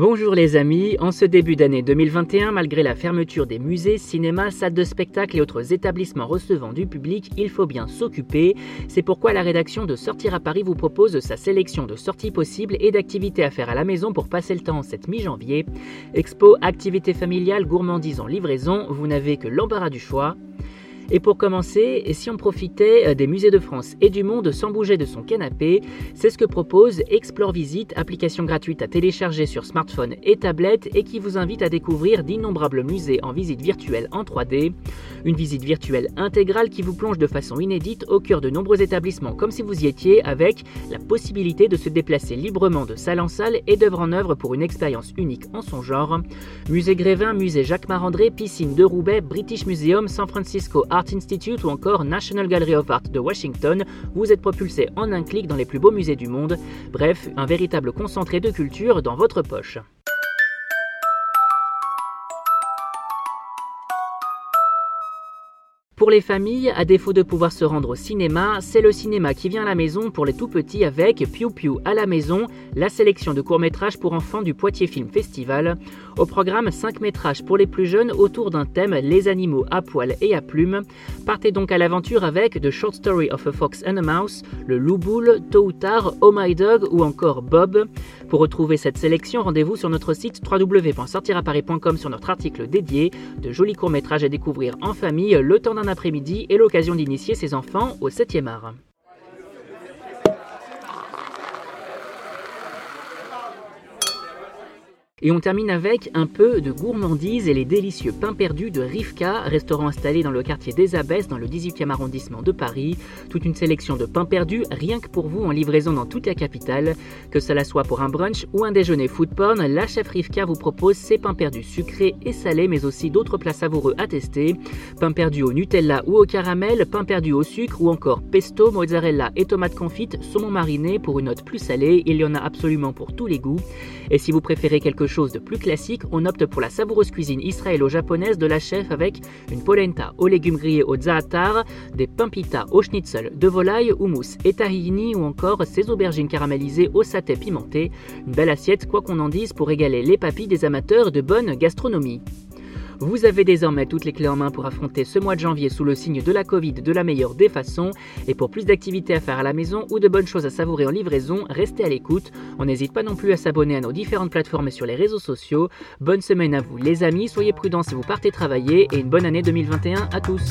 Bonjour les amis, en ce début d'année 2021, malgré la fermeture des musées, cinémas, salles de spectacle et autres établissements recevant du public, il faut bien s'occuper. C'est pourquoi la rédaction de Sortir à Paris vous propose sa sélection de sorties possibles et d'activités à faire à la maison pour passer le temps cette mi-janvier. Expo, activités familiales, gourmandises en livraison, vous n'avez que l'embarras du choix. Et pour commencer, si on profitait euh, des musées de France et du monde sans bouger de son canapé, c'est ce que propose Explore Visite, application gratuite à télécharger sur smartphone et tablette et qui vous invite à découvrir d'innombrables musées en visite virtuelle en 3D. Une visite virtuelle intégrale qui vous plonge de façon inédite au cœur de nombreux établissements comme si vous y étiez avec la possibilité de se déplacer librement de salle en salle et d'œuvre en œuvre pour une expérience unique en son genre. Musée Grévin, musée Jacques Marandré, piscine de Roubaix, British Museum, San Francisco Art Institute ou encore National Gallery of Art de Washington, vous êtes propulsé en un clic dans les plus beaux musées du monde. Bref, un véritable concentré de culture dans votre poche. Pour les familles, à défaut de pouvoir se rendre au cinéma, c'est le cinéma qui vient à la maison pour les tout petits avec Piu Piu à la maison, la sélection de courts-métrages pour enfants du Poitiers Film Festival. Au programme, 5 métrages pour les plus jeunes autour d'un thème les animaux à poil et à plumes. Partez donc à l'aventure avec The Short Story of a Fox and a Mouse, Le Loup Boule, Tôt ou tard, Oh My Dog ou encore Bob. Pour retrouver cette sélection, rendez-vous sur notre site www.sortiraparis.com sur notre article dédié. De jolis courts-métrages à découvrir en famille le temps d'un après-midi et l'occasion d'initier ses enfants au 7e art. Et on termine avec un peu de gourmandise et les délicieux pains perdus de Rivka, restaurant installé dans le quartier des Abbesses dans le 18e arrondissement de Paris. Toute une sélection de pains perdus rien que pour vous en livraison dans toute la capitale. Que cela soit pour un brunch ou un déjeuner food porn, la chef Rivka vous propose ses pains perdus sucrés et salés mais aussi d'autres plats savoureux à tester. Pains perdus au Nutella ou au caramel, pains perdus au sucre ou encore pesto, mozzarella et tomates confites, saumon mariné pour une note plus salée. Il y en a absolument pour tous les goûts. Et si vous préférez quelque chose de plus classique, on opte pour la savoureuse cuisine israélo-japonaise de la chef avec une polenta aux légumes grillés au zaatar, des pimpitas au schnitzel de volaille, houmous et tahini ou encore ces aubergines caramélisées au saté pimenté. Une belle assiette, quoi qu'on en dise, pour régaler les papilles des amateurs de bonne gastronomie. Vous avez désormais toutes les clés en main pour affronter ce mois de janvier sous le signe de la Covid de la meilleure des façons. Et pour plus d'activités à faire à la maison ou de bonnes choses à savourer en livraison, restez à l'écoute. On n'hésite pas non plus à s'abonner à nos différentes plateformes et sur les réseaux sociaux. Bonne semaine à vous les amis, soyez prudents si vous partez travailler et une bonne année 2021 à tous.